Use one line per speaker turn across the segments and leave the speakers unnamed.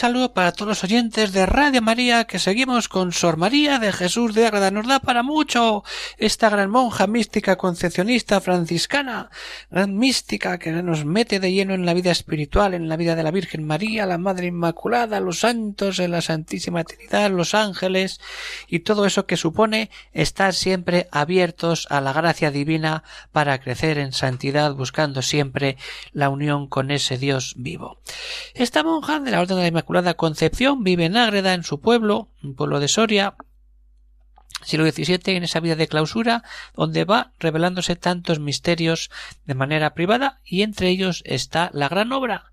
Saludo para todos los oyentes de Radio María que seguimos con Sor María de Jesús de Ágreda. Nos da para mucho esta gran monja mística concepcionista franciscana, gran mística que nos mete de lleno en la vida espiritual, en la vida de la Virgen María, la Madre Inmaculada, los santos, en la Santísima Trinidad, los ángeles y todo eso que supone estar siempre abiertos a la gracia divina para crecer en santidad buscando siempre la unión con ese Dios vivo. Esta monja de la Orden de la Inmaculada Concepción vive en Ágreda, en su pueblo, un pueblo de Soria, siglo XVII, en esa vida de clausura, donde va revelándose tantos misterios de manera privada, y entre ellos está la gran obra,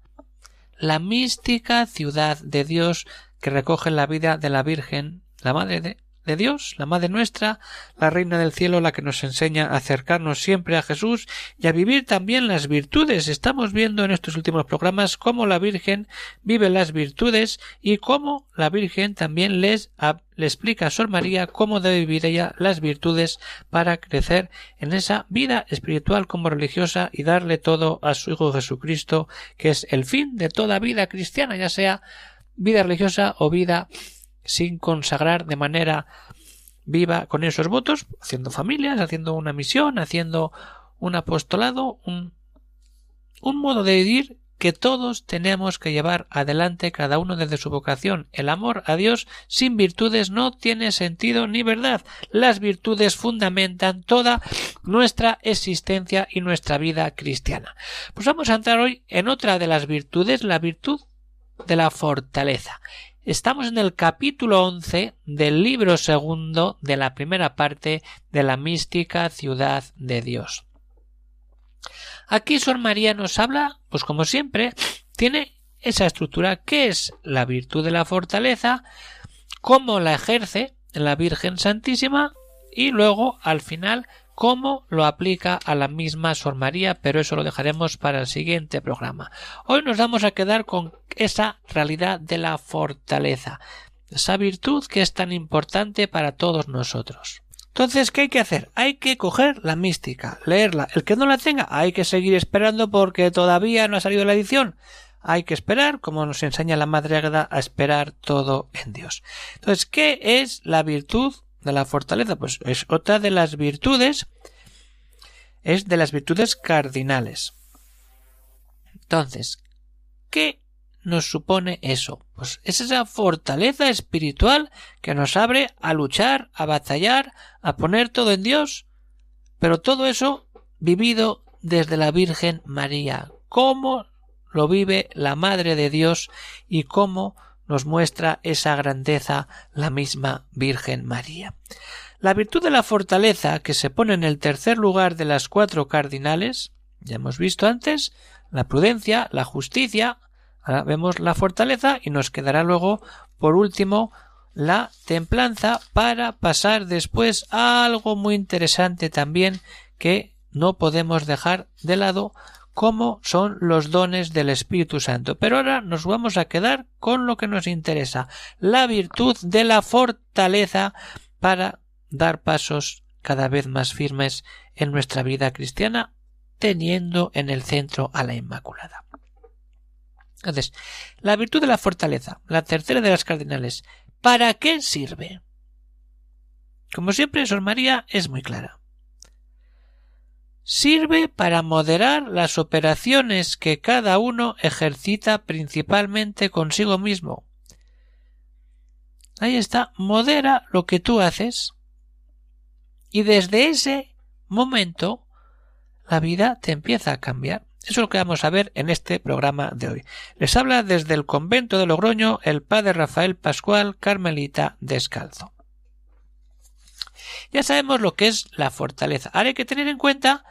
la mística ciudad de Dios que recoge la vida de la Virgen, la Madre de, de Dios, la Madre nuestra, la Reina del Cielo, la que nos enseña a acercarnos siempre a Jesús y a vivir también las virtudes. Estamos viendo en estos últimos programas cómo la Virgen vive las virtudes y cómo la Virgen también les le explica a Sor María cómo debe vivir ella las virtudes para crecer en esa vida espiritual como religiosa y darle todo a su Hijo Jesucristo, que es el fin de toda vida cristiana, ya sea vida religiosa o vida sin consagrar de manera viva con esos votos, haciendo familias, haciendo una misión, haciendo un apostolado, un, un modo de vivir que todos tenemos que llevar adelante cada uno desde su vocación. El amor a Dios sin virtudes no tiene sentido ni verdad. Las virtudes fundamentan toda nuestra existencia y nuestra vida cristiana. Pues vamos a entrar hoy en otra de las virtudes, la virtud de la fortaleza. Estamos en el capítulo once del libro segundo de la primera parte de la mística ciudad de Dios. Aquí Sor María nos habla, pues como siempre, tiene esa estructura que es la virtud de la fortaleza, cómo la ejerce la Virgen Santísima y luego al final cómo lo aplica a la misma Sor María, pero eso lo dejaremos para el siguiente programa. Hoy nos vamos a quedar con esa realidad de la fortaleza, esa virtud que es tan importante para todos nosotros. Entonces, ¿qué hay que hacer? Hay que coger la mística, leerla. El que no la tenga, hay que seguir esperando porque todavía no ha salido la edición. Hay que esperar, como nos enseña la Madre Agueda, a esperar todo en Dios. Entonces, ¿qué es la virtud de la fortaleza? Pues es otra de las virtudes, es de las virtudes cardinales. Entonces, ¿qué nos supone eso? Pues es esa fortaleza espiritual que nos abre a luchar, a batallar, a poner todo en Dios, pero todo eso vivido desde la Virgen María. ¿Cómo lo vive la Madre de Dios y cómo nos muestra esa grandeza la misma Virgen María. La virtud de la fortaleza, que se pone en el tercer lugar de las cuatro cardinales, ya hemos visto antes, la prudencia, la justicia, ahora vemos la fortaleza y nos quedará luego, por último, la templanza para pasar después a algo muy interesante también que no podemos dejar de lado cómo son los dones del Espíritu Santo. Pero ahora nos vamos a quedar con lo que nos interesa, la virtud de la fortaleza para dar pasos cada vez más firmes en nuestra vida cristiana, teniendo en el centro a la Inmaculada. Entonces, la virtud de la fortaleza, la tercera de las cardinales, ¿para qué sirve? Como siempre, Sor María es muy clara sirve para moderar las operaciones que cada uno ejercita principalmente consigo mismo. Ahí está, modera lo que tú haces. Y desde ese momento la vida te empieza a cambiar. Eso es lo que vamos a ver en este programa de hoy. Les habla desde el convento de Logroño el padre Rafael Pascual Carmelita Descalzo. Ya sabemos lo que es la fortaleza. Ahora hay que tener en cuenta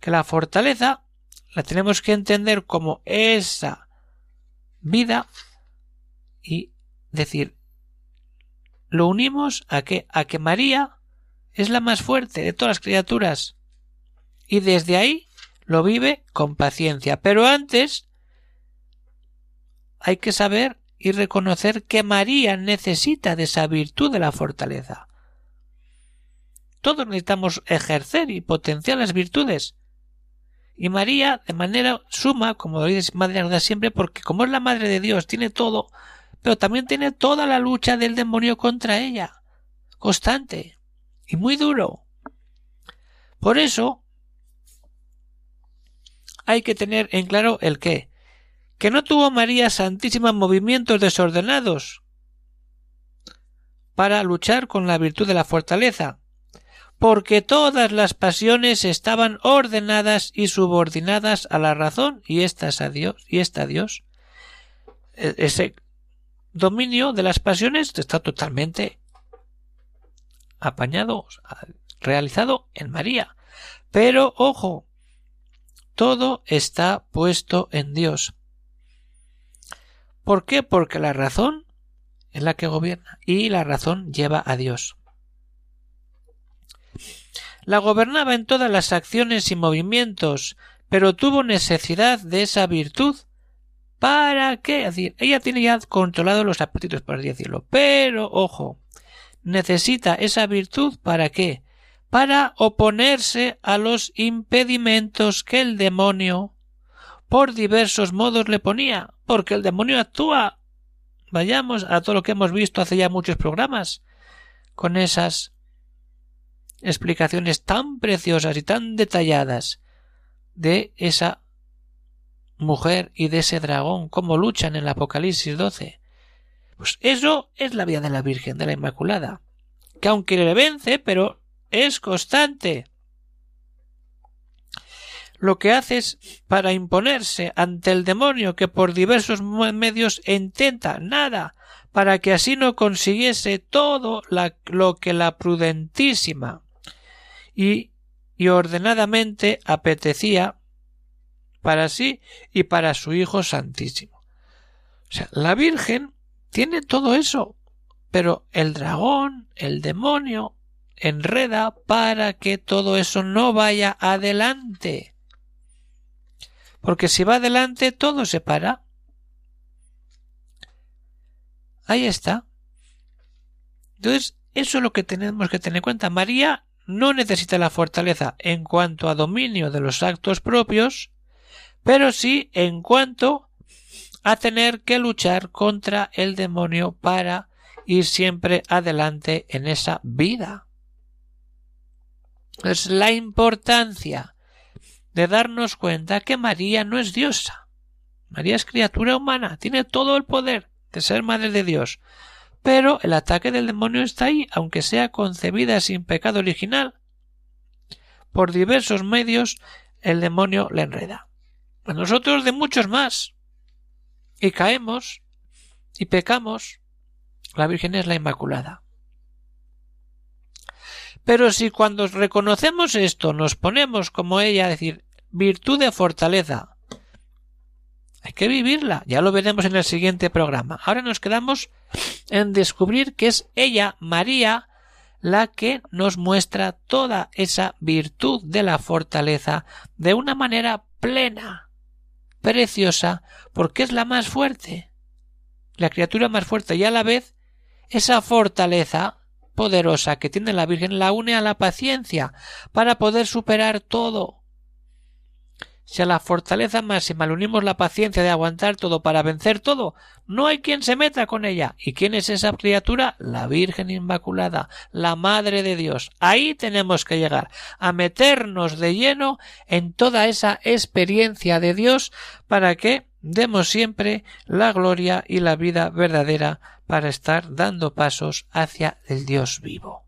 que la fortaleza la tenemos que entender como esa vida y decir, lo unimos a que, a que María es la más fuerte de todas las criaturas. Y desde ahí lo vive con paciencia. Pero antes hay que saber y reconocer que María necesita de esa virtud de la fortaleza. Todos necesitamos ejercer y potenciar las virtudes. Y María, de manera suma, como lo dice Madre siempre, porque como es la Madre de Dios, tiene todo, pero también tiene toda la lucha del demonio contra ella, constante y muy duro. Por eso hay que tener en claro el qué, que no tuvo María Santísima movimientos desordenados para luchar con la virtud de la fortaleza, porque todas las pasiones estaban ordenadas y subordinadas a la razón y estas a Dios y esta a Dios. E, ese dominio de las pasiones está totalmente apañado, realizado en María. Pero ojo, todo está puesto en Dios. ¿Por qué? Porque la razón es la que gobierna y la razón lleva a Dios. La gobernaba en todas las acciones y movimientos, pero tuvo necesidad de esa virtud. ¿Para qué? Es decir, ella tiene ya controlado los apetitos, por así decirlo. Pero, ojo, necesita esa virtud para qué? Para oponerse a los impedimentos que el demonio por diversos modos le ponía, porque el demonio actúa. Vayamos a todo lo que hemos visto hace ya muchos programas, con esas explicaciones tan preciosas y tan detalladas de esa mujer y de ese dragón, cómo luchan en el Apocalipsis 12. Pues eso es la vida de la Virgen de la Inmaculada, que aunque le vence, pero es constante lo que haces para imponerse ante el demonio que por diversos medios intenta nada para que así no consiguiese todo lo que la prudentísima y, ordenadamente apetecía para sí y para su Hijo Santísimo. O sea, la Virgen tiene todo eso, pero el dragón, el demonio, enreda para que todo eso no vaya adelante porque si va adelante todo se para. Ahí está. Entonces, eso es lo que tenemos que tener en cuenta. María no necesita la fortaleza en cuanto a dominio de los actos propios, pero sí en cuanto a tener que luchar contra el demonio para ir siempre adelante en esa vida. Es la importancia de darnos cuenta que María no es diosa. María es criatura humana, tiene todo el poder de ser madre de Dios. Pero el ataque del demonio está ahí, aunque sea concebida sin pecado original. Por diversos medios el demonio le enreda. A nosotros de muchos más. Y caemos y pecamos. La Virgen es la Inmaculada. Pero si cuando reconocemos esto nos ponemos como ella a decir virtud de fortaleza, hay que vivirla, ya lo veremos en el siguiente programa. Ahora nos quedamos en descubrir que es ella, María, la que nos muestra toda esa virtud de la fortaleza de una manera plena, preciosa, porque es la más fuerte, la criatura más fuerte y a la vez esa fortaleza poderosa que tiene la Virgen la une a la paciencia para poder superar todo. Si a la fortaleza máxima le unimos la paciencia de aguantar todo para vencer todo, no hay quien se meta con ella. ¿Y quién es esa criatura? La Virgen Inmaculada, la Madre de Dios. Ahí tenemos que llegar, a meternos de lleno en toda esa experiencia de Dios para que demos siempre la gloria y la vida verdadera para estar dando pasos hacia el Dios vivo.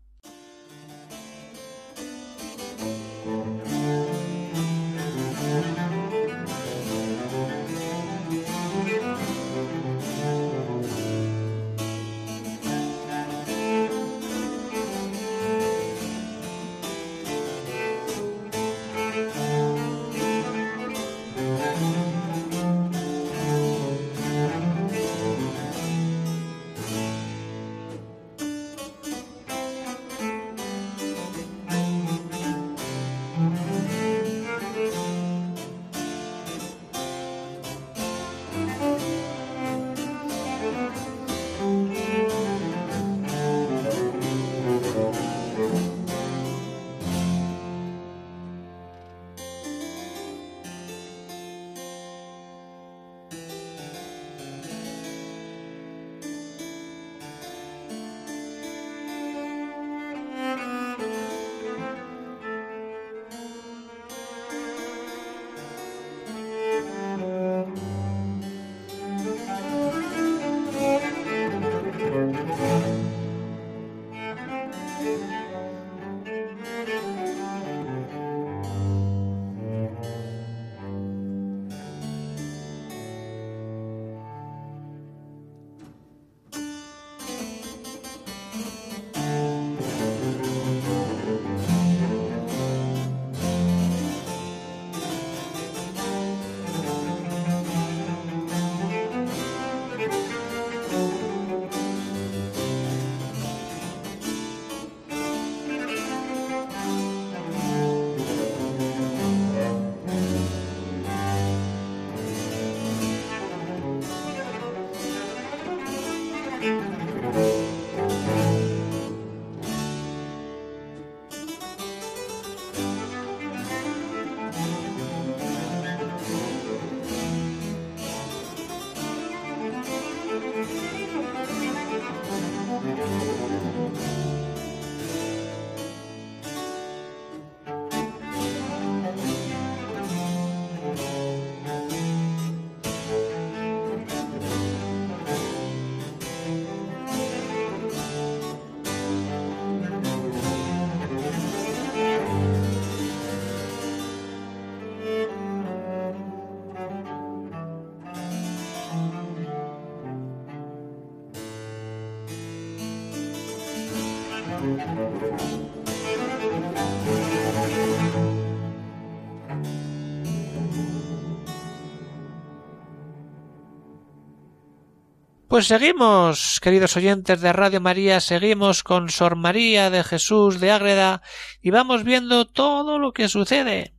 Pues seguimos, queridos oyentes de Radio María, seguimos con Sor María de Jesús de Ágreda y vamos viendo todo lo que sucede.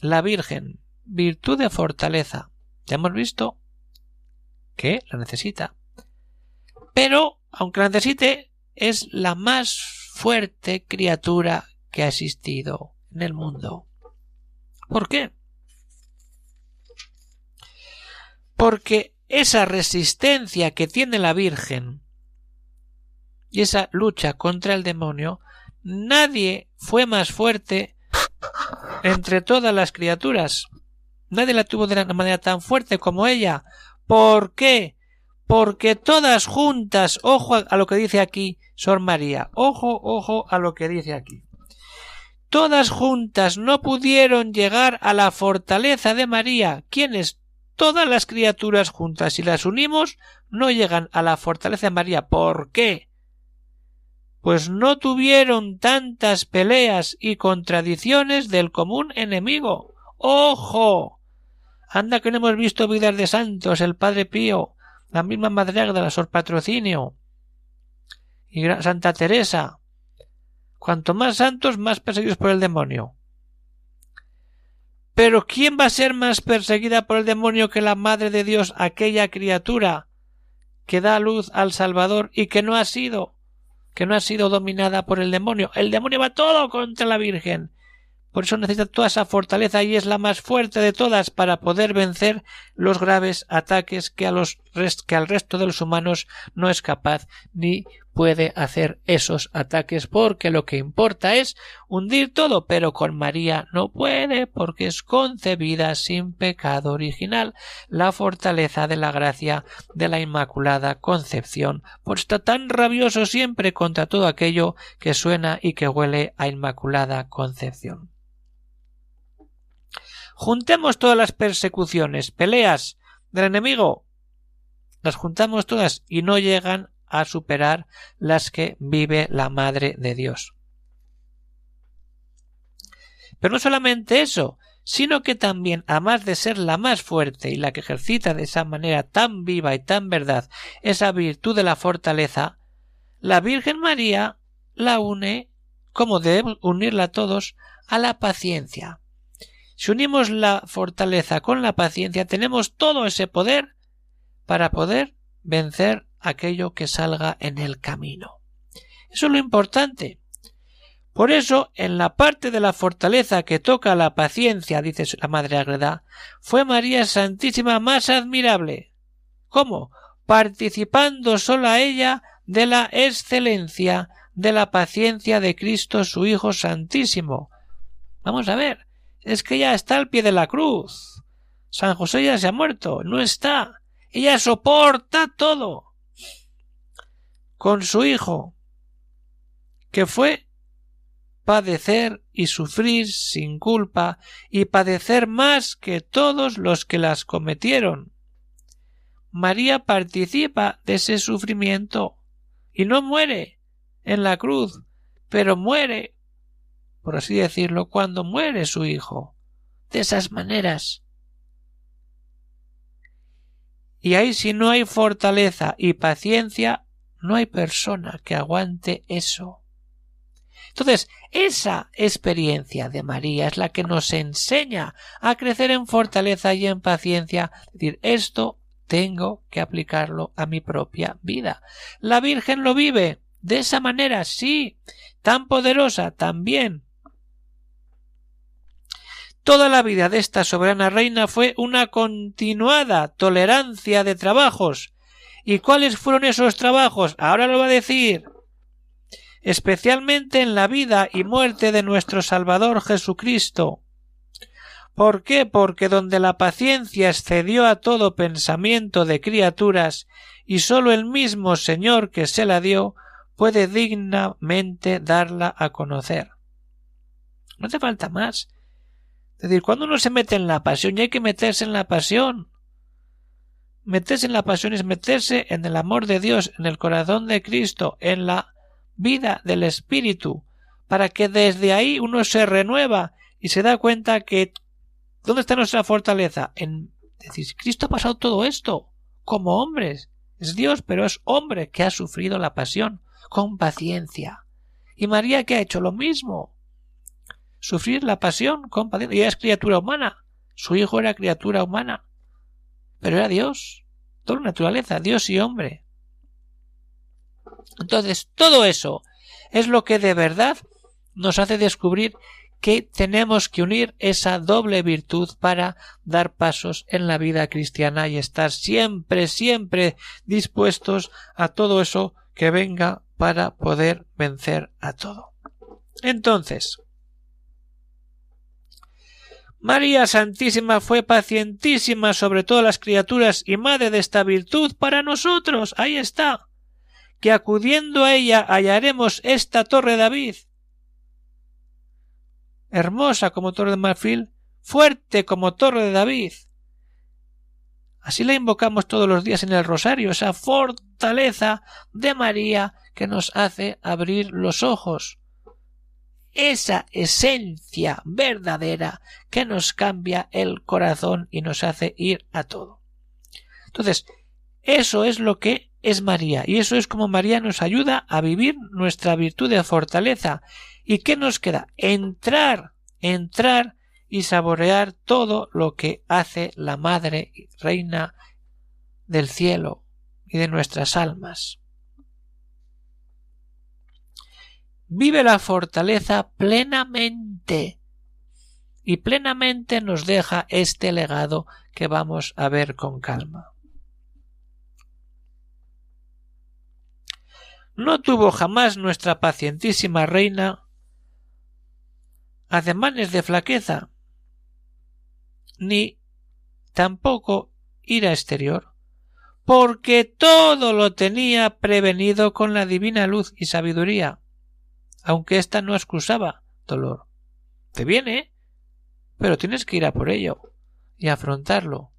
La Virgen, virtud de fortaleza. Ya hemos visto que la necesita. Pero, aunque la necesite, es la más fuerte criatura que ha existido en el mundo. ¿Por qué? Porque esa resistencia que tiene la Virgen y esa lucha contra el demonio, nadie fue más fuerte entre todas las criaturas. Nadie la tuvo de una manera tan fuerte como ella. ¿Por qué? Porque todas juntas, ojo a lo que dice aquí Sor María, ojo, ojo a lo que dice aquí. Todas juntas no pudieron llegar a la fortaleza de María. ¿Quiénes? Todas las criaturas juntas, si las unimos, no llegan a la fortaleza de María. ¿Por qué? Pues no tuvieron tantas peleas y contradicciones del común enemigo. ¡Ojo! Anda que no hemos visto vidas de santos, el Padre Pío, la misma Madre de la Sor Patrocinio y Santa Teresa. Cuanto más santos, más perseguidos por el demonio. Pero ¿quién va a ser más perseguida por el demonio que la Madre de Dios, aquella criatura que da luz al Salvador y que no ha sido, que no ha sido dominada por el demonio? El demonio va todo contra la Virgen. Por eso necesita toda esa fortaleza y es la más fuerte de todas para poder vencer los graves ataques que, que al resto de los humanos no es capaz ni puede hacer esos ataques porque lo que importa es hundir todo, pero con María no puede porque es concebida sin pecado original, la fortaleza de la gracia de la Inmaculada Concepción, por está tan rabioso siempre contra todo aquello que suena y que huele a Inmaculada Concepción. Juntemos todas las persecuciones, peleas del enemigo, las juntamos todas y no llegan a superar las que vive la Madre de Dios. Pero no solamente eso, sino que también, además de ser la más fuerte y la que ejercita de esa manera tan viva y tan verdad esa virtud de la fortaleza, la Virgen María la une, como debe unirla a todos, a la paciencia. Si unimos la fortaleza con la paciencia, tenemos todo ese poder para poder vencer aquello que salga en el camino. Eso es lo importante. Por eso, en la parte de la fortaleza que toca la paciencia, dice la Madre Agreda, fue María Santísima más admirable. ¿Cómo? Participando sola ella de la excelencia de la paciencia de Cristo su Hijo Santísimo. Vamos a ver, es que ya está al pie de la cruz. San José ya se ha muerto, no está. Ella soporta todo con su Hijo, que fue padecer y sufrir sin culpa y padecer más que todos los que las cometieron. María participa de ese sufrimiento y no muere en la cruz, pero muere, por así decirlo, cuando muere su hijo. De esas maneras. Y ahí si no hay fortaleza y paciencia, no hay persona que aguante eso. Entonces, esa experiencia de María es la que nos enseña a crecer en fortaleza y en paciencia. Es decir, esto tengo que aplicarlo a mi propia vida. La Virgen lo vive de esa manera, sí, tan poderosa también. Toda la vida de esta soberana reina fue una continuada tolerancia de trabajos, ¿Y cuáles fueron esos trabajos? Ahora lo va a decir. Especialmente en la vida y muerte de nuestro Salvador Jesucristo. ¿Por qué? Porque donde la paciencia excedió a todo pensamiento de criaturas y sólo el mismo Señor que se la dio puede dignamente darla a conocer. No hace falta más. Es decir, cuando uno se mete en la pasión y hay que meterse en la pasión, Meterse en la pasión es meterse en el amor de Dios, en el corazón de Cristo, en la vida del Espíritu, para que desde ahí uno se renueva y se da cuenta que ¿dónde está nuestra fortaleza? En decir, Cristo ha pasado todo esto como hombres. Es Dios, pero es hombre que ha sufrido la pasión con paciencia. Y María que ha hecho lo mismo. Sufrir la pasión con paciencia. Ella es criatura humana. Su hijo era criatura humana. Pero era Dios. Toda naturaleza, Dios y hombre. Entonces, todo eso es lo que de verdad nos hace descubrir que tenemos que unir esa doble virtud para dar pasos en la vida cristiana y estar siempre, siempre dispuestos a todo eso que venga para poder vencer a todo. Entonces, María Santísima fue pacientísima sobre todas las criaturas y madre de esta virtud para nosotros. Ahí está. Que acudiendo a ella hallaremos esta torre David, hermosa como torre de marfil, fuerte como torre de David. Así la invocamos todos los días en el rosario, esa fortaleza de María que nos hace abrir los ojos, esa esencia verdadera que nos cambia el corazón y nos hace ir a todo. Entonces, eso es lo que es María, y eso es como María nos ayuda a vivir nuestra virtud de fortaleza. ¿Y qué nos queda? Entrar, entrar y saborear todo lo que hace la Madre Reina del cielo y de nuestras almas. Vive la fortaleza plenamente y plenamente nos deja este legado que vamos a ver con calma. No tuvo jamás nuestra pacientísima reina ademanes de flaqueza, ni tampoco ira exterior, porque todo lo tenía prevenido con la divina luz y sabiduría, aunque ésta no excusaba dolor. Te viene, pero tienes que ir a por ello y afrontarlo.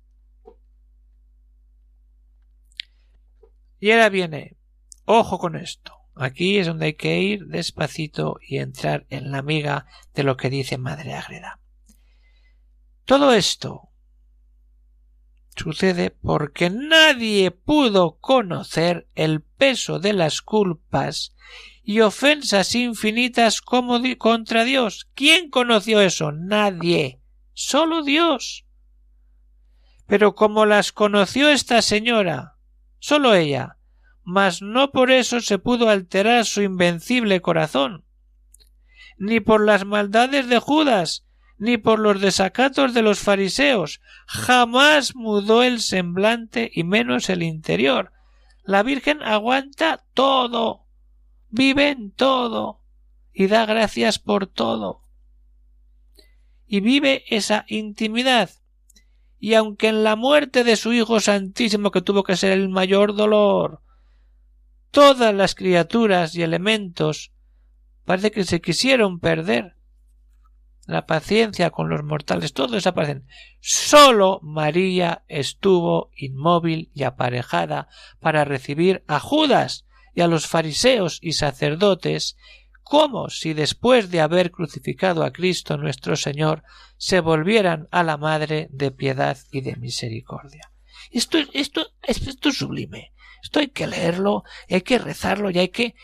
Y ahora viene Ojo con esto. Aquí es donde hay que ir despacito y entrar en la miga de lo que dice Madre Agreda. Todo esto sucede porque nadie pudo conocer el peso de las culpas y ofensas infinitas como contra Dios. ¿Quién conoció eso? Nadie. Solo Dios. Pero como las conoció esta señora, solo ella, mas no por eso se pudo alterar su invencible corazón, ni por las maldades de Judas, ni por los desacatos de los fariseos, jamás mudó el semblante y menos el interior. La Virgen aguanta todo, vive en todo, y da gracias por todo. Y vive esa intimidad. Y aunque en la muerte de su Hijo Santísimo, que tuvo que ser el mayor dolor, todas las criaturas y elementos parece que se quisieron perder. La paciencia con los mortales, todos desaparecen. Sólo María estuvo inmóvil y aparejada para recibir a Judas y a los fariseos y sacerdotes como si después de haber crucificado a Cristo nuestro Señor se volvieran a la Madre de piedad y de misericordia. Esto, esto, esto es sublime. Esto hay que leerlo, hay que rezarlo y hay que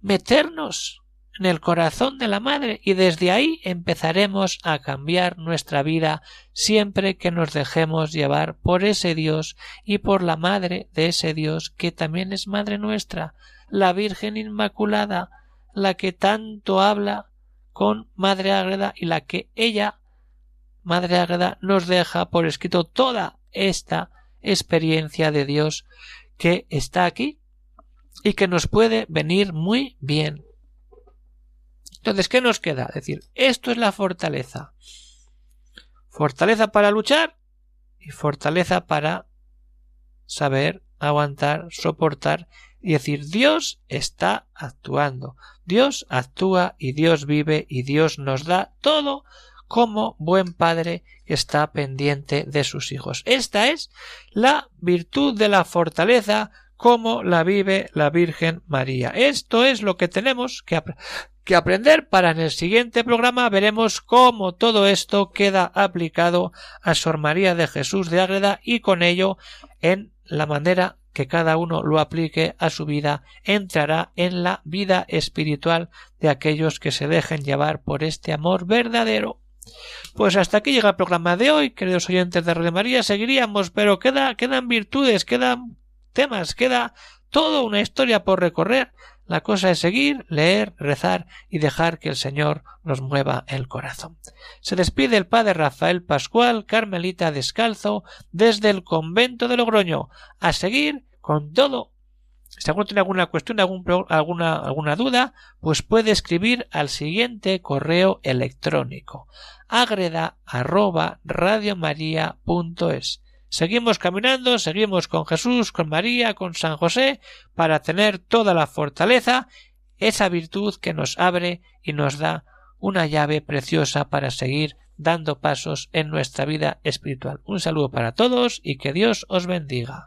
meternos en el corazón de la madre y desde ahí empezaremos a cambiar nuestra vida siempre que nos dejemos llevar por ese Dios y por la madre de ese Dios que también es madre nuestra, la Virgen Inmaculada, la que tanto habla con Madre Ágreda y la que ella, Madre Ágreda, nos deja por escrito toda esta experiencia de Dios que está aquí y que nos puede venir muy bien. Entonces, ¿qué nos queda? decir, esto es la fortaleza. Fortaleza para luchar y fortaleza para saber aguantar, soportar y decir Dios está actuando. Dios actúa y Dios vive y Dios nos da todo como buen padre que está pendiente de sus hijos. Esta es la virtud de la fortaleza cómo la vive la Virgen María. Esto es lo que tenemos que, que aprender para en el siguiente programa veremos cómo todo esto queda aplicado a Sor María de Jesús de Ágreda y con ello en la manera que cada uno lo aplique a su vida entrará en la vida espiritual de aquellos que se dejen llevar por este amor verdadero. Pues hasta aquí llega el programa de hoy, queridos oyentes de Radio María, seguiríamos, pero queda, quedan virtudes, quedan temas, queda toda una historia por recorrer. La cosa es seguir, leer, rezar y dejar que el Señor nos mueva el corazón. Se despide el padre Rafael Pascual, Carmelita Descalzo, desde el convento de Logroño. A seguir con todo. Si alguno tiene alguna cuestión, alguna, alguna duda, pues puede escribir al siguiente correo electrónico agreda. Seguimos caminando, seguimos con Jesús, con María, con San José, para tener toda la fortaleza, esa virtud que nos abre y nos da una llave preciosa para seguir dando pasos en nuestra vida espiritual. Un saludo para todos y que Dios os bendiga.